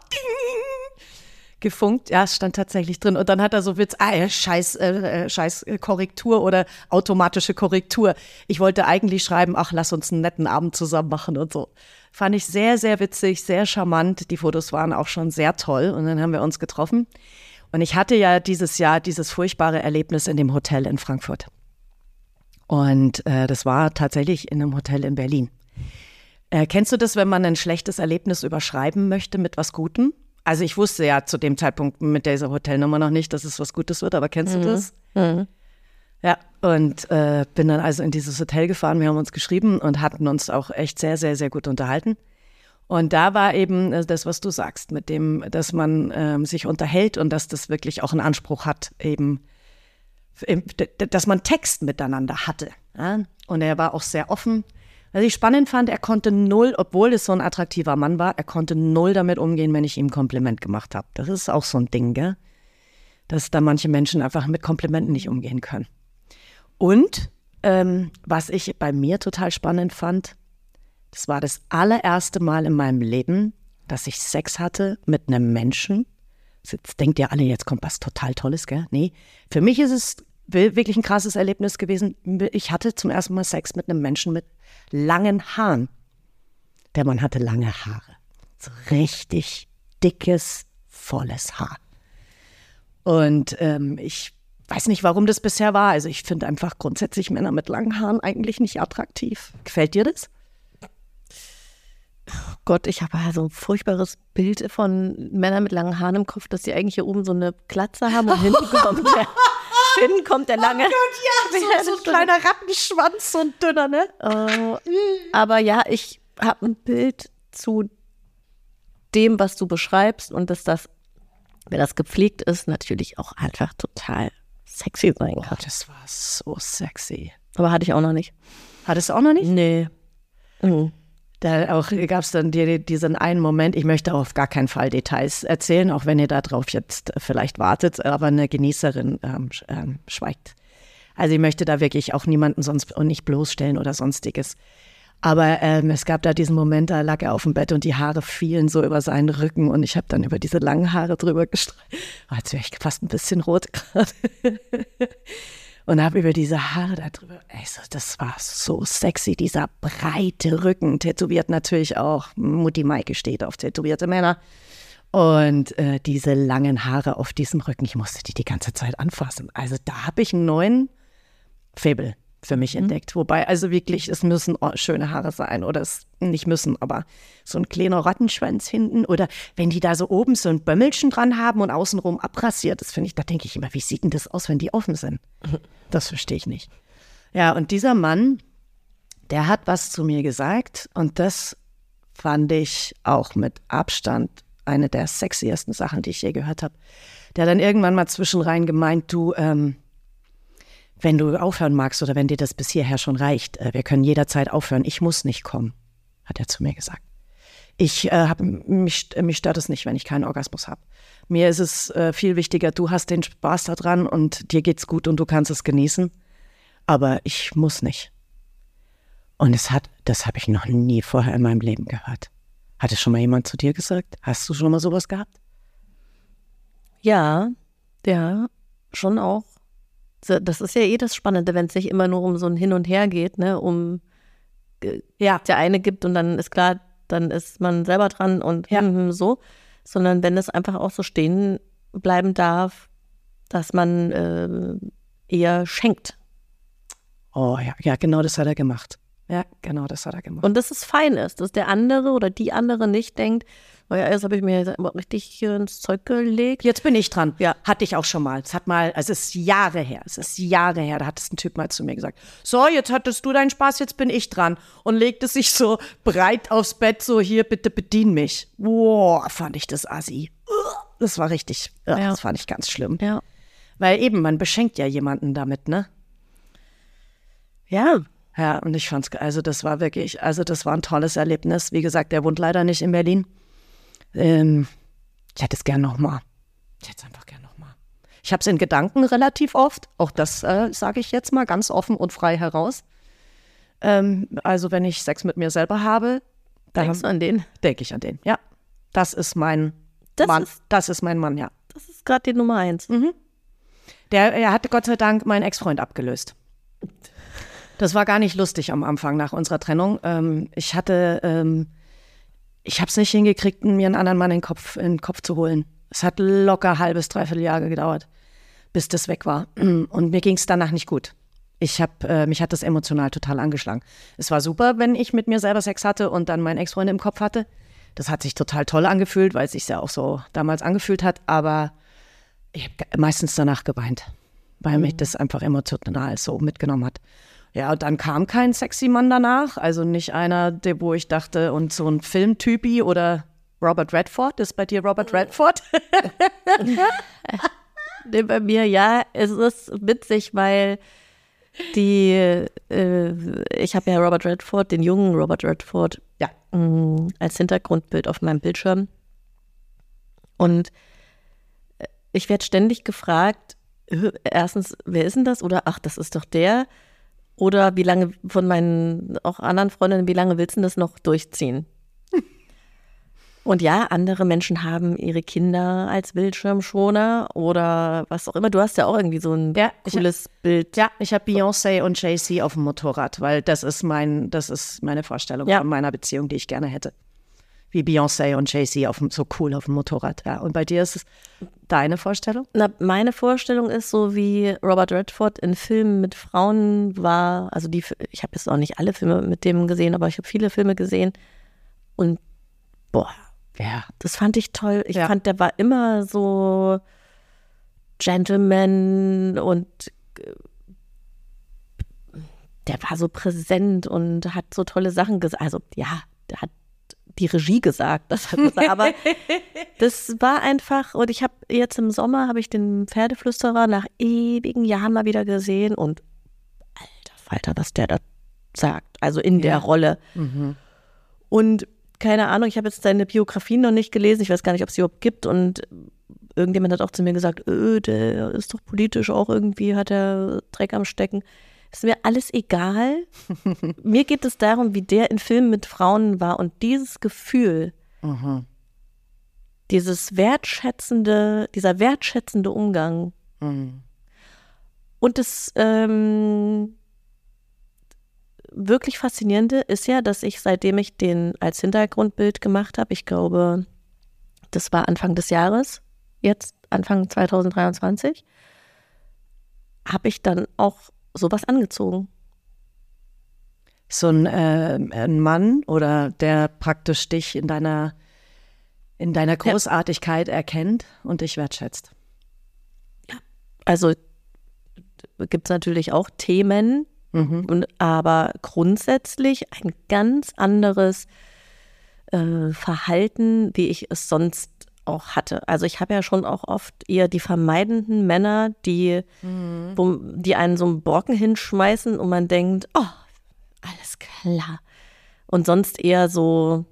gefunkt. Ja, es stand tatsächlich drin. Und dann hat er so Witz, ah, scheiß, äh, äh scheiß Korrektur oder automatische Korrektur. Ich wollte eigentlich schreiben, ach, lass uns einen netten Abend zusammen machen und so. Fand ich sehr, sehr witzig, sehr charmant. Die Fotos waren auch schon sehr toll. Und dann haben wir uns getroffen. Und ich hatte ja dieses Jahr dieses furchtbare Erlebnis in dem Hotel in Frankfurt. Und äh, das war tatsächlich in einem Hotel in Berlin. Äh, kennst du das, wenn man ein schlechtes Erlebnis überschreiben möchte mit was Gutem? Also ich wusste ja zu dem Zeitpunkt mit dieser Hotelnummer noch nicht, dass es was Gutes wird, aber kennst mhm. du das? Mhm. Ja, und äh, bin dann also in dieses Hotel gefahren, wir haben uns geschrieben und hatten uns auch echt sehr, sehr, sehr gut unterhalten. Und da war eben äh, das, was du sagst, mit dem, dass man ähm, sich unterhält und dass das wirklich auch einen Anspruch hat, eben dass man Text miteinander hatte. Ja? Und er war auch sehr offen. Was ich spannend fand, er konnte null, obwohl es so ein attraktiver Mann war, er konnte null damit umgehen, wenn ich ihm Kompliment gemacht habe. Das ist auch so ein Ding, gell? Dass da manche Menschen einfach mit Komplimenten nicht umgehen können. Und ähm, was ich bei mir total spannend fand, das war das allererste Mal in meinem Leben, dass ich Sex hatte mit einem Menschen. Jetzt denkt ihr alle, jetzt kommt was total Tolles, gell? Nee, für mich ist es wirklich ein krasses Erlebnis gewesen. Ich hatte zum ersten Mal Sex mit einem Menschen mit langen Haaren. Der Mann hatte lange Haare. So richtig dickes, volles Haar. Und ähm, ich weiß nicht, warum das bisher war. Also ich finde einfach grundsätzlich Männer mit langen Haaren eigentlich nicht attraktiv. Gefällt dir das? Oh Gott, ich habe ja so ein furchtbares Bild von Männern mit langen Haaren im Kopf, dass sie eigentlich hier oben so eine Glatze haben und hinten kommt hinten kommt der lange. Oh Gott, ja, so, so ein kleiner Rattenschwanz, so ein dünner, ne? Uh, aber ja, ich habe ein Bild zu dem, was du beschreibst und dass das, wenn das gepflegt ist, natürlich auch einfach total sexy sein kann. Oh, das war so sexy. Aber hatte ich auch noch nicht. Hattest du auch noch nicht? Nee. Mhm. Da auch gab es dann die, diesen einen Moment, ich möchte auf gar keinen Fall Details erzählen, auch wenn ihr darauf jetzt vielleicht wartet, aber eine Genießerin ähm, ähm, schweigt. Also ich möchte da wirklich auch niemanden sonst und nicht bloßstellen oder sonstiges. Aber ähm, es gab da diesen Moment, da lag er auf dem Bett und die Haare fielen so über seinen Rücken und ich habe dann über diese langen Haare drüber gestreicht. Oh, jetzt wäre ich fast ein bisschen rot gerade. Und habe über diese Haare da drüber. Also, das war so sexy, dieser breite Rücken, tätowiert natürlich auch. Mutti Maike steht auf tätowierte Männer. Und äh, diese langen Haare auf diesem Rücken, ich musste die die ganze Zeit anfassen. Also da habe ich einen neuen Faible für mich mhm. entdeckt. Wobei, also wirklich, es müssen schöne Haare sein oder es nicht müssen, aber so ein kleiner Rattenschwanz hinten oder wenn die da so oben so ein Bömmelchen dran haben und außenrum abrasiert, das finde ich, da denke ich immer, wie sieht denn das aus, wenn die offen sind? Das verstehe ich nicht. Ja, und dieser Mann, der hat was zu mir gesagt und das fand ich auch mit Abstand eine der sexiesten Sachen, die ich je gehört habe. Der hat dann irgendwann mal zwischenrein gemeint, du, ähm, wenn du aufhören magst oder wenn dir das bis hierher schon reicht, äh, wir können jederzeit aufhören. Ich muss nicht kommen, hat er zu mir gesagt. Ich äh, habe mich, mich stört es nicht, wenn ich keinen Orgasmus habe. Mir ist es äh, viel wichtiger, du hast den Spaß daran und dir geht's gut und du kannst es genießen. Aber ich muss nicht. Und es hat, das habe ich noch nie vorher in meinem Leben gehört. Hat es schon mal jemand zu dir gesagt? Hast du schon mal sowas gehabt? Ja, ja, schon auch. Das ist ja eh das Spannende, wenn es nicht immer nur um so ein Hin und Her geht, ne, um äh, ja. der eine gibt und dann ist klar, dann ist man selber dran und ja. mm, so, sondern wenn es einfach auch so stehen bleiben darf, dass man äh, eher schenkt. Oh ja, ja, genau das hat er gemacht. Ja, genau das hat er gemacht. Und dass es fein ist, dass der andere oder die andere nicht denkt, Oh ja, jetzt habe ich mir richtig hier ins Zeug gelegt. Jetzt bin ich dran. Ja. Hatte ich auch schon mal. Es hat mal, also es ist Jahre her. Es ist Jahre her. Da hat es ein Typ mal zu mir gesagt. So, jetzt hattest du deinen Spaß, jetzt bin ich dran. Und legte sich so breit aufs Bett, so hier, bitte bedien mich. Boah, fand ich das assi. Das war richtig, ja. das fand ich ganz schlimm. Ja. Weil eben, man beschenkt ja jemanden damit, ne? Ja. Ja, und ich fand's, also das war wirklich, also das war ein tolles Erlebnis. Wie gesagt, der wohnt leider nicht in Berlin. Ähm, ich hätte es gern nochmal. Ich hätte es einfach gern nochmal. Ich habe es in Gedanken relativ oft. Auch das äh, sage ich jetzt mal ganz offen und frei heraus. Ähm, also wenn ich Sex mit mir selber habe, dann denkst du an den? Denke ich an den. Ja, das ist mein das Mann. Ist, das ist mein Mann. Ja. Das ist gerade die Nummer eins. Mhm. Der, er hatte Gott sei Dank meinen Ex-Freund abgelöst. Das war gar nicht lustig am Anfang nach unserer Trennung. Ähm, ich hatte ähm, ich habe es nicht hingekriegt, mir einen anderen Mann in den, Kopf, in den Kopf zu holen. Es hat locker halbes, dreiviertel Jahre gedauert, bis das weg war. Und mir ging es danach nicht gut. Ich habe, äh, mich hat das emotional total angeschlagen. Es war super, wenn ich mit mir selber Sex hatte und dann meinen Ex-Freund im Kopf hatte. Das hat sich total toll angefühlt, weil es sich ja auch so damals angefühlt hat. Aber ich habe meistens danach geweint, weil mhm. mich das einfach emotional so mitgenommen hat. Ja, und dann kam kein sexy Mann danach. Also nicht einer, der, wo ich dachte, und so ein Filmtypi oder Robert Redford. Ist bei dir Robert Redford? nee, bei mir ja. Es ist witzig, weil die, äh, ich habe ja Robert Redford, den jungen Robert Redford, ja, mh, mm, als Hintergrundbild auf meinem Bildschirm. Und äh, ich werde ständig gefragt, erstens, wer ist denn das? Oder ach, das ist doch der. Oder wie lange von meinen auch anderen Freundinnen, wie lange willst du das noch durchziehen? Und ja, andere Menschen haben ihre Kinder als Bildschirmschoner oder was auch immer. Du hast ja auch irgendwie so ein ja, cooles hab, Bild. Ja, ich habe Beyoncé und Jay-Z auf dem Motorrad, weil das ist mein, das ist meine Vorstellung ja. von meiner Beziehung, die ich gerne hätte wie Beyoncé und Jay-Z so cool auf dem Motorrad. Ja. Und bei dir ist es deine Vorstellung? Na, meine Vorstellung ist so, wie Robert Redford in Filmen mit Frauen war. Also die, ich habe jetzt auch nicht alle Filme mit dem gesehen, aber ich habe viele Filme gesehen. Und boah, ja, das fand ich toll. Ich ja. fand, der war immer so Gentleman und der war so präsent und hat so tolle Sachen gesagt. Also ja, der hat die Regie gesagt. Das. Aber das war einfach, und ich habe jetzt im Sommer habe ich den Pferdeflüsterer nach ewigen Jahren mal wieder gesehen und alter Falter, was der da sagt, also in der ja. Rolle. Mhm. Und keine Ahnung, ich habe jetzt seine Biografie noch nicht gelesen. Ich weiß gar nicht, ob es sie überhaupt gibt. Und irgendjemand hat auch zu mir gesagt, öh, der ist doch politisch auch irgendwie, hat er Dreck am Stecken. Ist mir alles egal. mir geht es darum, wie der in Filmen mit Frauen war und dieses Gefühl, Mhm. dieses wertschätzende, dieser wertschätzende Umgang Mhm. Und das ähm, wirklich Faszinierende ist ja, dass ich, seitdem ich den als Hintergrundbild gemacht habe, ich glaube, das war Anfang des Jahres, jetzt Anfang 2023, habe ich dann auch sowas angezogen. So ein, äh, ein Mann oder der praktisch dich in deiner, in deiner Großartigkeit erkennt und dich wertschätzt. Also gibt es natürlich auch Themen, und, aber grundsätzlich ein ganz anderes äh, Verhalten, wie ich es sonst auch hatte. Also ich habe ja schon auch oft eher die vermeidenden Männer, die, wo, die einen so einen Brocken hinschmeißen und man denkt, oh, alles klar. Und sonst eher so,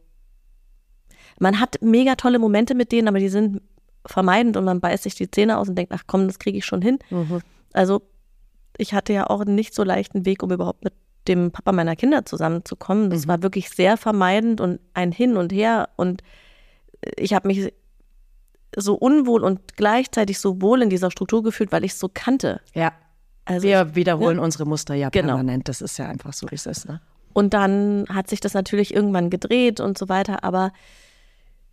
man hat mega tolle Momente mit denen, aber die sind vermeidend und man beißt sich die Zähne aus und denkt, ach komm, das kriege ich schon hin. Also ich hatte ja auch einen nicht so leichten Weg, um überhaupt mit dem Papa meiner Kinder zusammenzukommen. Das war wirklich sehr vermeidend und ein Hin und Her. Und ich habe mich so unwohl und gleichzeitig so wohl in dieser Struktur gefühlt, weil ich es so kannte. Ja. Also Wir wiederholen unsere Muster ja Genau. permanent. Das ist ja einfach so, wie es ist. Ne? Und dann hat sich das natürlich irgendwann gedreht und so weiter. Aber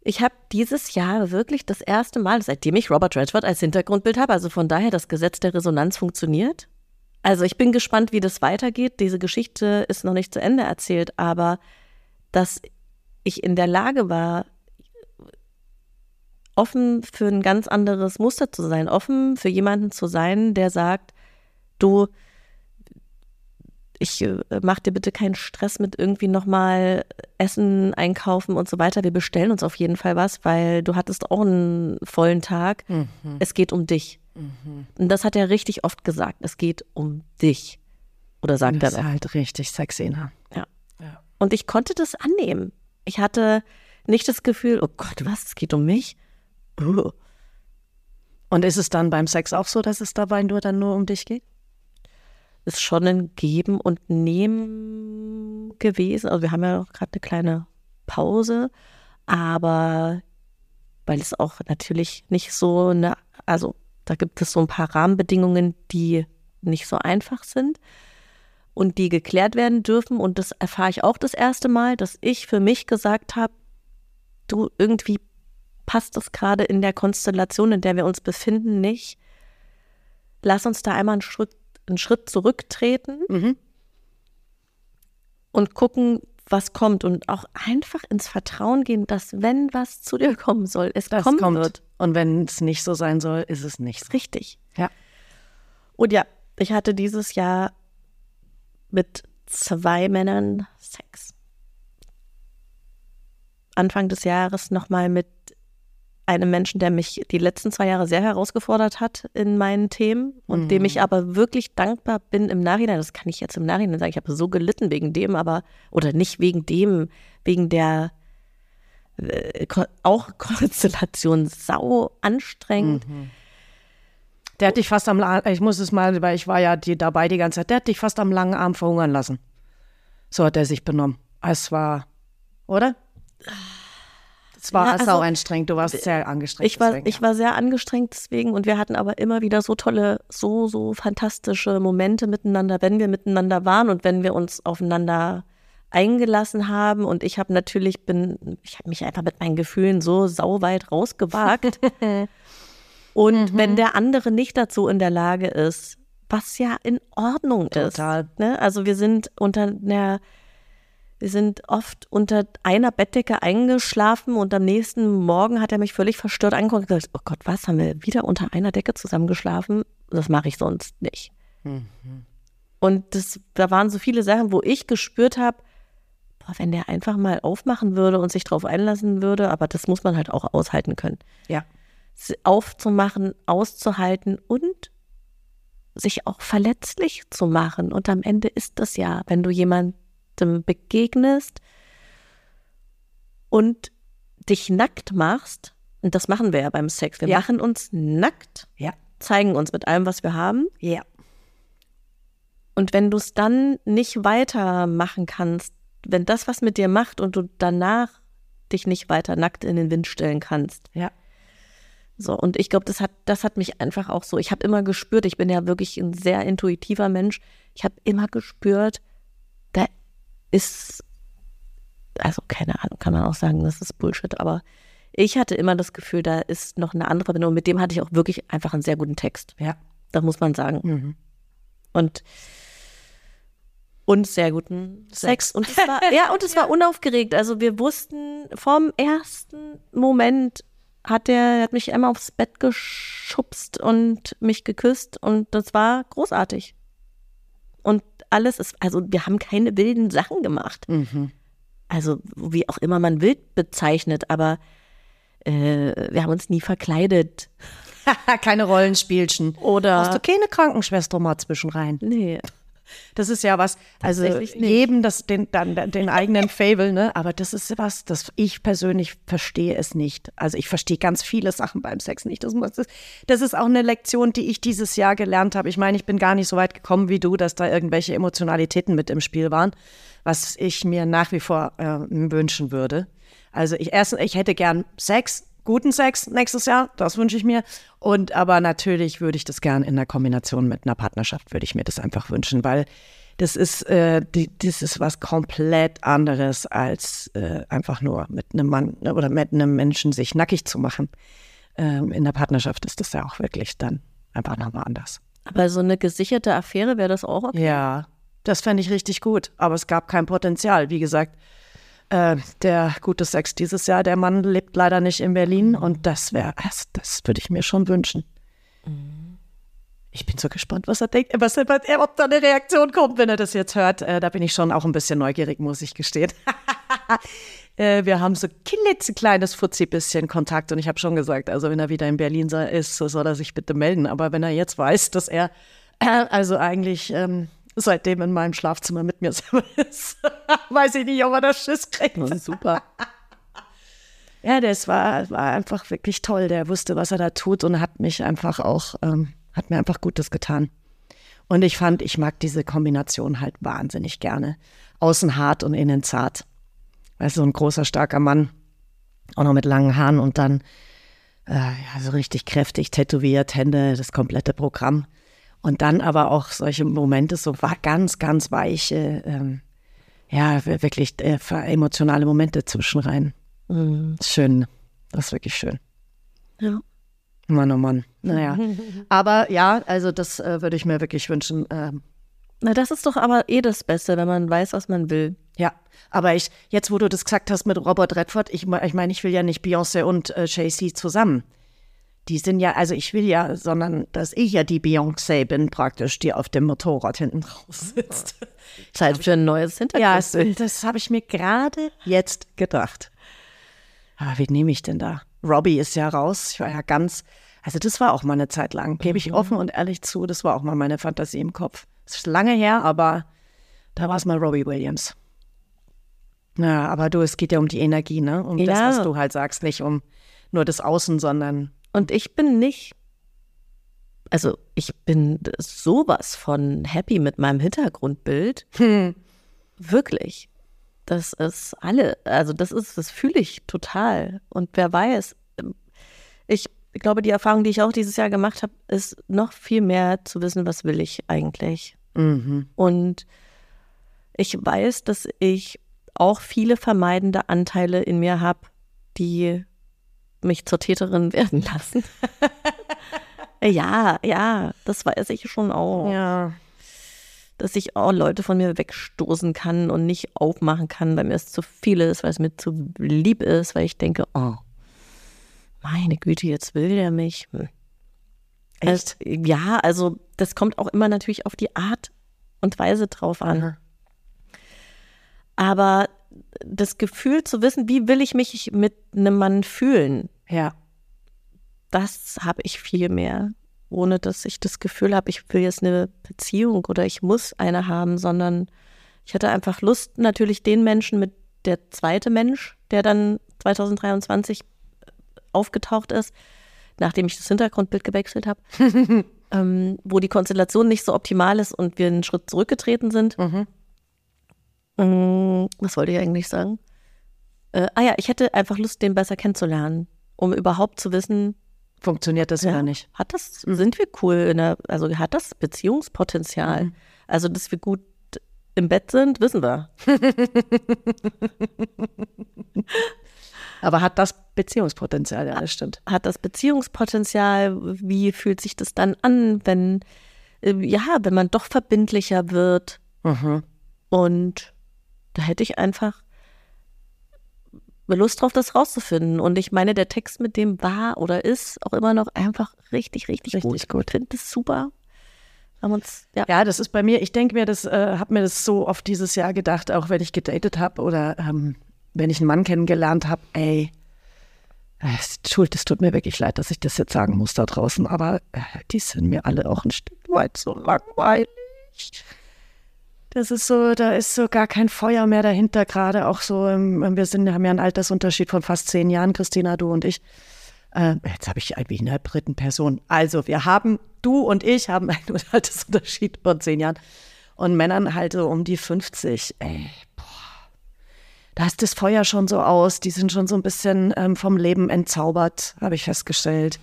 ich habe dieses Jahr wirklich das erste Mal, seitdem ich Robert Redford als Hintergrundbild habe, also von daher das Gesetz der Resonanz funktioniert. Also ich bin gespannt, wie das weitergeht. Diese Geschichte ist noch nicht zu Ende erzählt, aber dass ich in der Lage war, offen für ein ganz anderes Muster zu sein, offen für jemanden zu sein, der sagt, du, ich äh, mach dir bitte keinen Stress mit irgendwie nochmal Essen einkaufen und so weiter. Wir bestellen uns auf jeden Fall was, weil du hattest auch einen vollen Tag. Es geht um dich. Und das hat er richtig oft gesagt. Es geht um dich. Oder sagt Das er ist noch. halt richtig sexy. Ne? Ja. Und ich konnte das annehmen. Ich hatte nicht das Gefühl, oh Gott, was, es geht um mich? Und ist es dann beim Sex auch so, dass es dabei nur dann nur um dich geht? Ist schon ein Geben und Nehmen gewesen. Also wir haben ja auch gerade eine kleine Pause, aber weil es auch natürlich nicht so eine, also da gibt es so ein paar Rahmenbedingungen, die nicht so einfach sind und die geklärt werden dürfen. Und das erfahre ich auch das erste Mal, dass ich für mich gesagt habe, du irgendwie passt das gerade in der Konstellation, in der wir uns befinden, nicht. Lass uns da einmal einen Schritt, einen Schritt zurücktreten und gucken, was kommt und auch einfach ins Vertrauen gehen, dass wenn was zu dir kommen soll, es Das kommen kommt. wird. Und wenn es nicht so sein soll, ist es nicht so. Richtig. Ja. Und ja, ich hatte dieses Jahr mit zwei Männern Sex. Anfang des Jahres nochmal mit einem Menschen, der mich die letzten zwei Jahre sehr herausgefordert hat in meinen Themen und dem ich aber wirklich dankbar bin im Nachhinein. Das kann ich jetzt im Nachhinein sagen. Ich habe so gelitten wegen dem, aber, oder nicht wegen dem, wegen der äh, auch Konstellation sau anstrengend. Der hat dich fast am, ich muss es mal, weil ich war ja die, dabei die ganze Zeit, der hat dich fast am langen Arm verhungern lassen. So hat er sich benommen. Es war, oder? Es war Ja, also, sau anstrengend, du warst sehr angestrengt. Ich war, deswegen, ich war sehr angestrengt deswegen und wir hatten aber immer wieder so tolle, so, so fantastische Momente miteinander, wenn wir miteinander waren und wenn wir uns aufeinander eingelassen haben und ich habe natürlich bin, ich habe mich einfach mit meinen Gefühlen so sauweit rausgewagt. und wenn der andere nicht dazu in der Lage ist, was ja in Ordnung Total. ist. Ne? Also wir sind unter einer wir sind oft unter einer Bettdecke eingeschlafen und am nächsten Morgen hat er mich völlig verstört angeguckt und gesagt, oh Gott, was, haben wir wieder unter einer Decke zusammengeschlafen? Das mache ich sonst nicht. Und das, da waren so viele Sachen, wo ich gespürt habe, boah, wenn der einfach mal aufmachen würde und sich drauf einlassen würde, aber das muss man halt auch aushalten können. ja. aufzumachen, auszuhalten und sich auch verletzlich zu machen. Und am Ende ist das ja, wenn du jemandem begegnest und dich nackt machst, und das machen wir ja beim Sex, wir Ja. machen uns nackt, Ja. zeigen uns mit allem, was wir haben. Ja. Und wenn du es dann nicht weitermachen kannst, wenn das was mit dir macht und du danach dich nicht weiter nackt in den Wind stellen kannst. Ja. So, und ich glaube, das hat, das hat mich einfach auch so, ich habe immer gespürt, ich bin ja wirklich ein sehr intuitiver Mensch, ich habe immer gespürt, ist, also keine Ahnung, kann man auch sagen, das ist Bullshit, aber ich hatte immer das Gefühl, da ist noch eine andere Verbindung. Und mit dem hatte ich auch wirklich einfach einen sehr guten Text. Ja. Das muss man sagen. Mhm. Und und sehr guten Sex. Und es war, ja, und es war unaufgeregt. Also wir wussten vom ersten Moment hat der hat mich einmal aufs Bett geschubst und mich geküsst und das war großartig. Und alles ist, also wir haben keine wilden Sachen gemacht. Mhm. Also wie auch immer man wild bezeichnet, aber äh, wir haben uns nie verkleidet. Keine Rollenspielchen. Oder Hast du keine Krankenschwester mal zwischen rein? nee. Das ist ja was, also jedem das, den, dann, den eigenen Fable, ne? Aber das ist was, das ich persönlich verstehe es nicht. Also ich verstehe ganz viele Sachen beim Sex nicht. Das, muss, das ist auch eine Lektion, die ich dieses Jahr gelernt habe. Ich meine, ich bin gar nicht so weit gekommen wie du, dass da irgendwelche Emotionalitäten mit im Spiel waren, was ich mir nach wie vor äh, wünschen würde. Also ich erstens, ich hätte gern Sex, guten Sex nächstes Jahr, das wünsche ich mir. Und aber natürlich würde ich das gern in der Kombination mit einer Partnerschaft, würde ich mir das einfach wünschen, weil das ist, äh, die, das ist was komplett anderes, als äh, einfach nur mit einem Mann oder mit einem Menschen sich nackig zu machen. Ähm, in der Partnerschaft ist das ja auch wirklich dann einfach nochmal anders. Aber so eine gesicherte Affäre wäre das auch okay. Ja, das fände ich richtig gut. Aber es gab kein Potenzial. Wie gesagt, äh, der gute Sex dieses Jahr, der Mann lebt leider nicht in Berlin und das wäre, das, das würde ich mir schon wünschen. Ich bin so gespannt, was er denkt, was er, ob da eine Reaktion kommt, wenn er das jetzt hört. Äh, da bin ich schon auch ein bisschen neugierig, muss ich gestehen. äh, wir haben so klitzekleines Fuzzi-bisschen Kontakt und ich habe schon gesagt, also wenn er wieder in Berlin ist, so soll er sich bitte melden. Aber wenn er jetzt weiß, dass er also eigentlich ähm, seitdem in meinem Schlafzimmer mit mir selber ist, weiß ich nicht, ob er das Schiss kriegt. Super. Ja, das war, war einfach wirklich toll. Der wusste, was er da tut und hat mich einfach auch, ähm, hat mir einfach Gutes getan. Und ich fand, ich mag diese Kombination halt wahnsinnig gerne. Außen hart und innen zart. Weißt du, so ein großer, starker Mann, auch noch mit langen Haaren und dann äh, ja, so richtig kräftig tätowiert, Hände, das komplette Programm. Und dann aber auch solche Momente, so ganz, ganz weiche, ähm, ja, wirklich äh, emotionale Momente zwischenrein. Schön. Das ist wirklich schön. Ja. Mann, oh Mann. Naja. Aber ja, also das äh, würde ich mir wirklich wünschen. Ähm, Na, das ist doch aber eh das Beste, wenn man weiß, was man will. ja, aber ich, jetzt wo du das gesagt hast mit Robert Redford, ich, ich meine, ich will ja nicht Beyoncé und äh, Jay-Z zusammen. Die sind ja, also ich will ja, sondern dass ich ja die Beyoncé bin praktisch, die auf dem Motorrad hinten drauf sitzt. Zeit für ein neues Ja, das, Hintergrund. das habe ich mir gerade jetzt gedacht. Aber wie nehme ich denn da? Robbie ist ja raus. Ich war ja ganz, also das war auch mal eine Zeit lang, gebe ich offen und ehrlich zu, das war auch mal meine Fantasie im Kopf. Das ist lange her, aber da war es mal Robbie Williams. Ja, aber du, es geht ja um die Energie, ne? Um das, Ja. was du halt sagst, nicht um nur das Außen, sondern Und ich bin nicht, also ich bin sowas von happy mit meinem Hintergrundbild. Wirklich. Das ist alle, also das ist, das fühle ich total. Und wer weiß, ich glaube, die Erfahrung, die ich auch dieses Jahr gemacht habe, ist noch viel mehr zu wissen, was will ich eigentlich. Und ich weiß, dass ich auch viele vermeidende Anteile in mir habe, die mich zur Täterin werden lassen. ja, ja, das weiß ich schon auch. ja. Dass ich auch Leute von mir wegstoßen kann und nicht aufmachen kann, weil mir es zu viel ist, weil es mir zu lieb ist, weil ich denke, oh, meine Güte, jetzt will der mich. Hm. Echt? Es, ja, also das kommt auch immer natürlich auf die Art und Weise drauf an. Aber das Gefühl zu wissen, wie will ich mich mit einem Mann fühlen, Ja. das habe ich viel mehr. Ohne dass ich das Gefühl habe, ich will jetzt eine Beziehung oder ich muss eine haben, sondern ich hatte einfach Lust, natürlich den Menschen, mit der zweite Mensch, der dann 2023 aufgetaucht ist, nachdem ich das Hintergrundbild gewechselt habe, ähm, wo die Konstellation nicht so optimal ist und wir einen Schritt zurückgetreten sind. Mhm. Mm, Was wollte ich eigentlich sagen? Äh, ah ja, ich hätte einfach Lust, den besser kennenzulernen, um überhaupt zu wissen, Funktioniert das Ja. gar nicht. hat das, sind wir cool in der, also hat das Beziehungspotenzial? Also, dass wir gut im Bett sind, wissen wir. Aber hat das Beziehungspotenzial, ja, das stimmt. Hat das Beziehungspotenzial? Wie fühlt sich das dann an, wenn, äh, ja, wenn man doch verbindlicher wird? Mhm. Und da hätte ich einfach Lust drauf, das rauszufinden. Und ich meine, der Text mit dem war oder ist auch immer noch einfach richtig, richtig, Richtig gut. Ich finde das super. Haben uns, ja. Ja, das ist bei mir, ich denke mir, das äh, habe mir das so oft dieses Jahr gedacht, auch wenn ich gedatet habe oder ähm, wenn ich einen Mann kennengelernt habe, ey, Schuld, es tut mir wirklich leid, dass ich das jetzt sagen muss da draußen, aber äh, die sind mir alle auch ein Stück weit so langweilig. Das ist so, da ist so gar kein Feuer mehr dahinter, gerade auch so, ähm, wir sind, haben ja einen Altersunterschied von fast zehn Jahren, Christina, du und ich. Äh, jetzt habe ich in der dritten Person. Also, wir haben, du und ich haben einen Altersunterschied von zehn Jahren. Und Männern halt so um die 50. Ey, boah. Da ist das Feuer schon so aus. Die sind schon so ein bisschen ähm, vom Leben entzaubert, habe ich festgestellt.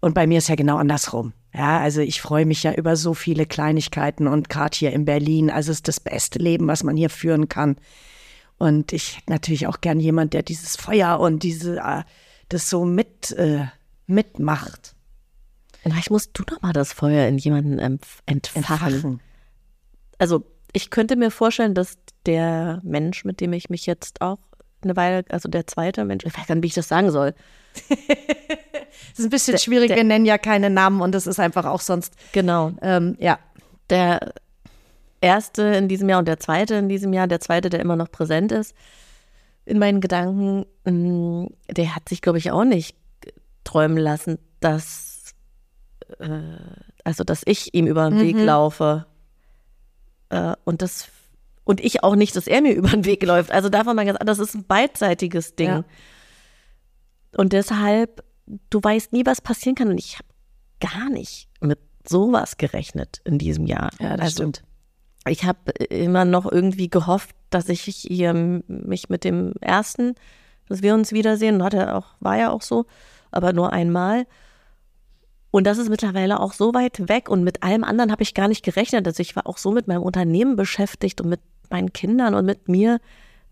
Und bei mir ist ja genau andersrum. Ja, also ich freue mich ja über so viele Kleinigkeiten und gerade hier in Berlin, also es ist das beste Leben, was man hier führen kann. Und ich hätte natürlich auch gern jemand, der dieses Feuer und diese, äh, das so mit, äh, mitmacht. Vielleicht musst du doch mal das Feuer in jemanden entfachen. Entfachen. Also, ich könnte mir vorstellen, dass der Mensch, mit dem ich mich jetzt auch eine Weile, also der zweite Mensch, ich weiß gar nicht, wie ich das sagen soll. Das ist ein bisschen schwierig, wir nennen ja keine Namen und das ist einfach auch sonst, Genau. ähm, ja. Der erste in diesem Jahr und der zweite in diesem Jahr, der zweite, der immer noch präsent ist in meinen Gedanken, mh, der hat sich, glaube ich, auch nicht träumen lassen, dass, äh, also, dass ich ihm über den Weg laufe. Äh, und das und ich auch nicht, dass er mir über den Weg läuft. Also davon mal ganz, das ist ein beidseitiges Ding. Ja. Und deshalb, du weißt nie, was passieren kann. Und ich habe gar nicht mit sowas gerechnet in diesem Jahr. Ja, das also, stimmt. Ich habe immer noch irgendwie gehofft, dass ich hier mich mit dem ersten, dass wir uns wiedersehen, hat er auch, war ja auch so, aber nur einmal. Und das ist mittlerweile auch so weit weg und mit allem anderen habe ich gar nicht gerechnet. Also ich war auch so mit meinem Unternehmen beschäftigt und mit meinen Kindern und mit mir,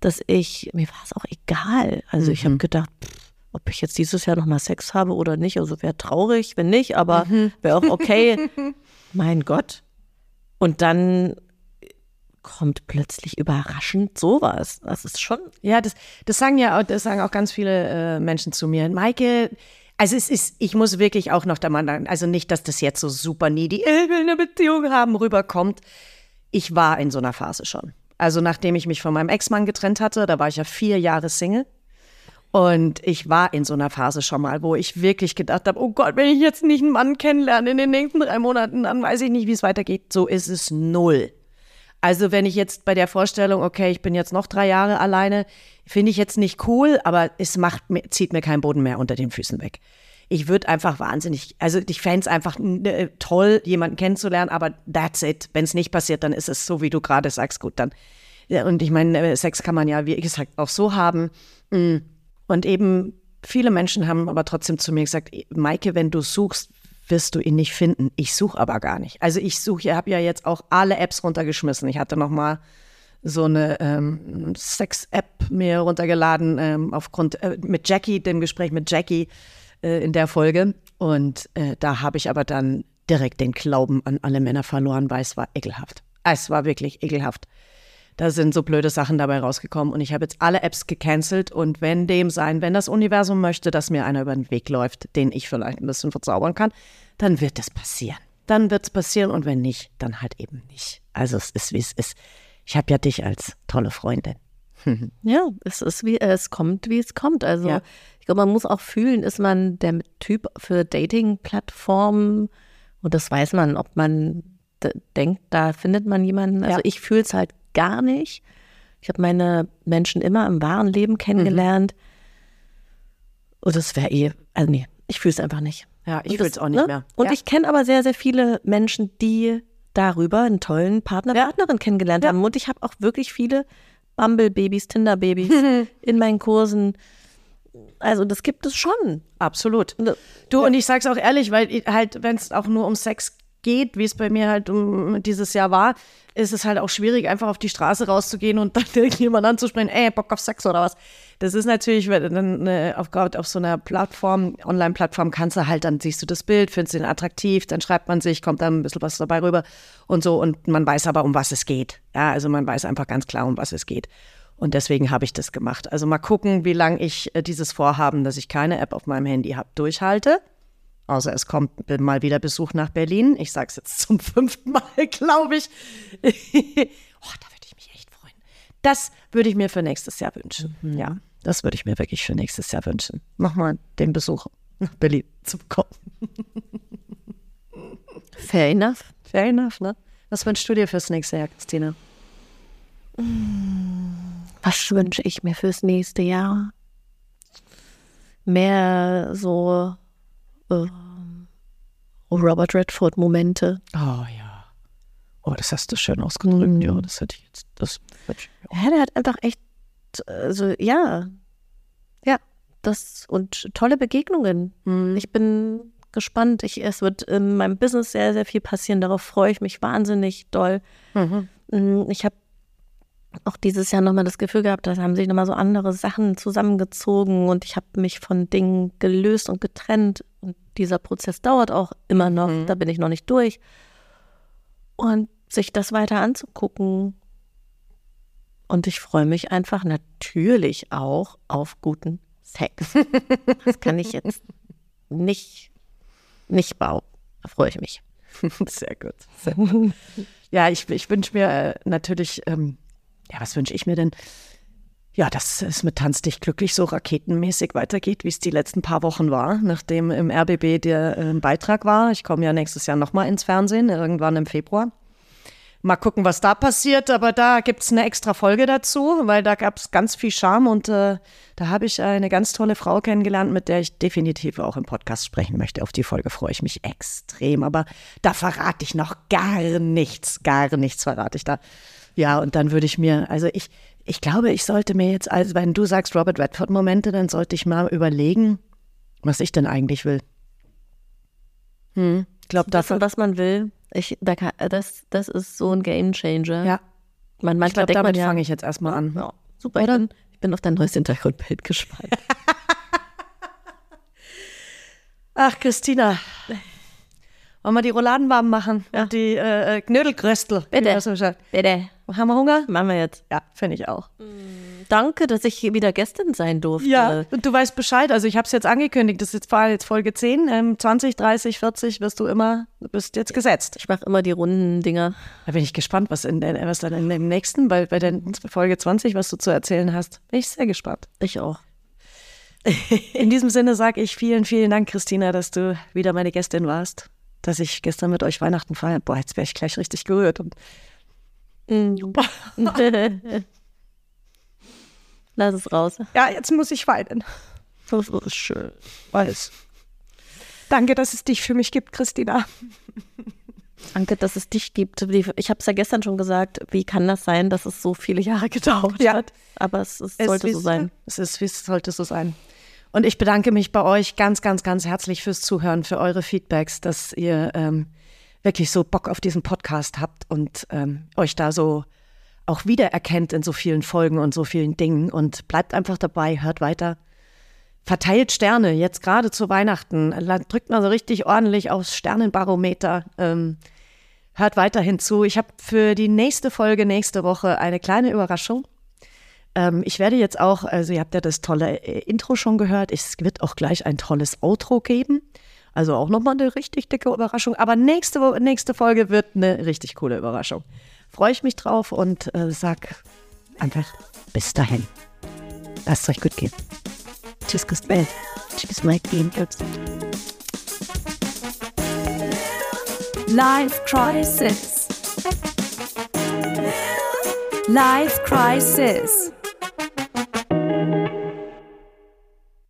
dass ich, mir war es auch egal. Also ich habe gedacht, pff, ob ich jetzt dieses Jahr nochmal Sex habe oder nicht. Also wäre traurig, wenn nicht, aber wäre auch okay. mein Gott. Und dann kommt plötzlich überraschend sowas. Das ist schon. Ja, das, das sagen ja auch, das sagen auch ganz viele äh, Menschen zu mir. Maike, also es ist, ich muss wirklich auch noch der Mann, also nicht, dass das jetzt so super needy, ich will eine Beziehung haben, rüberkommt. Ich war in so einer Phase schon. Also nachdem ich mich von meinem Ex-Mann getrennt hatte, da war ich ja vier Jahre Single. Und ich war in so einer Phase schon mal, wo ich wirklich gedacht habe, oh Gott, wenn ich jetzt nicht einen Mann kennenlerne in den nächsten drei Monaten, dann weiß ich nicht, wie es weitergeht. So ist es null. Also wenn ich jetzt bei der Vorstellung, okay, ich bin jetzt noch drei Jahre alleine, finde ich jetzt nicht cool, aber es macht zieht mir keinen Boden mehr unter den Füßen weg. Ich würde einfach wahnsinnig, also ich fände es einfach äh, toll, jemanden kennenzulernen, aber that's it. Wenn es nicht passiert, dann ist es so, wie du gerade sagst, gut, dann. Und ich meine, äh, Sex kann man ja, wie gesagt, auch so haben. Mm. Und eben viele Menschen haben aber trotzdem zu mir gesagt, Maike, wenn du suchst, wirst du ihn nicht finden. Ich suche aber gar nicht. Also ich suche, ich habe ja jetzt auch alle Apps runtergeschmissen. Ich hatte noch mal so eine ähm, Sex-App mir runtergeladen ähm, aufgrund äh, mit Jackie, dem Gespräch mit Jackie äh, in der Folge. Und äh, da habe ich aber dann direkt den Glauben an alle Männer verloren, weil es war ekelhaft. Es war wirklich ekelhaft. Da sind so blöde Sachen dabei rausgekommen und ich habe jetzt alle Apps gecancelt und wenn dem sein, wenn das Universum möchte, dass mir einer über den Weg läuft, den ich vielleicht ein bisschen verzaubern kann, dann wird es passieren. Dann wird es passieren und wenn nicht, dann halt eben nicht. Also es ist, wie es ist. Ich habe ja dich als tolle Freundin. Ja, es ist wie, es kommt, wie es kommt. Also Ja. ich glaube, man muss auch fühlen, ist man der Typ für Dating-Plattformen und das weiß man, ob man denkt, da findet man jemanden. Also Ja. ich fühle es halt gar nicht. Ich habe meine Menschen immer im wahren Leben kennengelernt. Und das wäre eh, also nee, ich fühle es einfach nicht. Ja, ich fühle es auch nicht ne? mehr. Und ja. ich kenne aber sehr, sehr viele Menschen, die darüber einen tollen Partner. Partnerin kennengelernt haben. Und ich habe auch wirklich viele Bumble-Babys, Tinder-Babys in meinen Kursen. Also das gibt es schon. Absolut. Ne- Du, und ich sag's auch ehrlich, weil halt, wenn es auch nur um Sex geht, wie es bei mir halt um dieses Jahr war, ist es halt auch schwierig, einfach auf die Straße rauszugehen und dann irgendjemand anzusprechen, ey, Bock auf Sex oder was. Das ist natürlich, dann äh, auf, auf so einer Plattform, Online-Plattform kannst du halt, dann siehst du das Bild, findest ihn attraktiv, dann schreibt man sich, kommt dann ein bisschen was dabei rüber und so und man weiß aber, um was es geht. Ja, also man weiß einfach ganz klar, um was es geht. Und deswegen habe ich das gemacht. Also mal gucken, wie lange ich äh, dieses Vorhaben, dass ich keine App auf meinem Handy habe, durchhalte. Außer es kommt mal wieder Besuch nach Berlin. Ich sage es jetzt zum fünften Mal, glaube ich. oh, da würde ich mich echt freuen. Das würde ich mir für nächstes Jahr wünschen. Ja, das würde ich mir wirklich für nächstes Jahr wünschen. Nochmal den Besuch nach Berlin zu bekommen. Fair enough. Fair enough, ne? Was wünschst du dir fürs nächste Jahr, Christine? Was wünsche ich mir fürs nächste Jahr? Mehr so ähm, Robert Redford-Momente. Oh ja. Oh, das hast du schön ausgedrückt. Ja, das hätte ich jetzt. Das. Ja, der hat einfach echt, also ja, ja, das und tolle Begegnungen. Ich bin gespannt. Ich, es wird in meinem Business sehr, sehr viel passieren. Darauf freue ich mich wahnsinnig doll. Mm, Ich habe auch dieses Jahr nochmal das Gefühl gehabt, da haben sich nochmal so andere Sachen zusammengezogen und ich habe mich von Dingen gelöst und getrennt. Und dieser Prozess dauert auch immer noch. Da bin ich noch nicht durch. Und sich das weiter anzugucken. Und ich freue mich einfach natürlich auch auf guten Sex. Das kann ich jetzt nicht, nicht bauen. Da freue ich mich. Sehr gut. Sehr gut. Ja, ich, ich wünsche mir äh, natürlich, ähm, ja, was wünsche ich mir denn? Ja, dass es mit Tanz dich glücklich so raketenmäßig weitergeht, wie es die letzten paar Wochen war, nachdem im RBB der äh, Beitrag war. Ich komme ja nächstes Jahr nochmal ins Fernsehen, irgendwann im Februar. Mal gucken, was da passiert, aber da gibt es eine extra Folge dazu, weil da gab es ganz viel Charme und äh, da habe ich eine ganz tolle Frau kennengelernt, mit der ich definitiv auch im Podcast sprechen möchte. Auf die Folge freue ich mich extrem, aber da verrate ich noch gar nichts, gar nichts verrate ich da. Ja, und dann würde ich mir, also ich, ich glaube, ich sollte mir jetzt, also wenn du sagst Robert Redford-Momente, dann sollte ich mal überlegen, was ich denn eigentlich will. Hm, ich glaube, Wissen, dafür, was man will. Ich, da kann, das, das ist so ein Game Changer. ja, Man, ich manchmal glaube, denkt man damit ja, fange ich jetzt erstmal an. ja, super. Ich bin, ich bin auf dein neues Hintergrundbild gespannt. Ach, Christina. Wollen wir die Rouladen warm machen? Und die äh, äh, Knödelkröstel. Bitte. so. Bitte. Haben wir Hunger? Machen wir jetzt. Ja, finde ich auch. Danke, dass ich hier wieder Gästin sein durfte. Ja, und du weißt Bescheid. Also ich habe es jetzt angekündigt. Das ist jetzt, war jetzt Folge 10. Ähm, 20, 30, 40 wirst du immer, du bist jetzt gesetzt. Ich mache immer die runden Dinger. Da bin ich gespannt, was, in was dann in dem nächsten, bei, bei der Folge 20, was du zu erzählen hast. Bin ich sehr gespannt. Ich auch. In diesem Sinne sage ich vielen, vielen Dank, Christina, dass du wieder meine Gästin warst. Dass ich gestern mit euch Weihnachten feiern. Boah, jetzt wäre ich gleich richtig gerührt. Und Lass es raus. ja, jetzt muss ich weinen. Das ist schön. Weiß. Danke, dass es dich für mich gibt, Christina. Danke, dass es dich gibt. Ich habe es ja gestern schon gesagt. Wie kann das sein, dass es so viele Jahre gedauert Ja. hat? Aber es, es Es sollte so ist- sein. Es ist, wie es sollte so sein. Und ich bedanke mich bei euch ganz, ganz, ganz herzlich fürs Zuhören, für eure Feedbacks, dass ihr ähm, wirklich so Bock auf diesen Podcast habt und ähm, euch da so auch wiedererkennt in so vielen Folgen und so vielen Dingen. Und bleibt einfach dabei, hört weiter. Verteilt Sterne, jetzt gerade zu Weihnachten. Drückt mal so richtig ordentlich aufs Sternenbarometer. Ähm, hört weiterhin zu. Ich habe für die nächste Folge nächste Woche eine kleine Überraschung. Ähm, ich werde jetzt auch, also ihr habt ja das tolle äh, Intro schon gehört, es wird auch gleich ein tolles Outro geben. Also auch nochmal eine richtig dicke Überraschung. Aber nächste, nächste Folge wird eine richtig coole Überraschung. Freue ich mich drauf und äh, sag einfach bis dahin. Lasst es euch gut gehen. Tschüss, Christbel. Tschüss, Mike. Life Crisis. Life Crisis.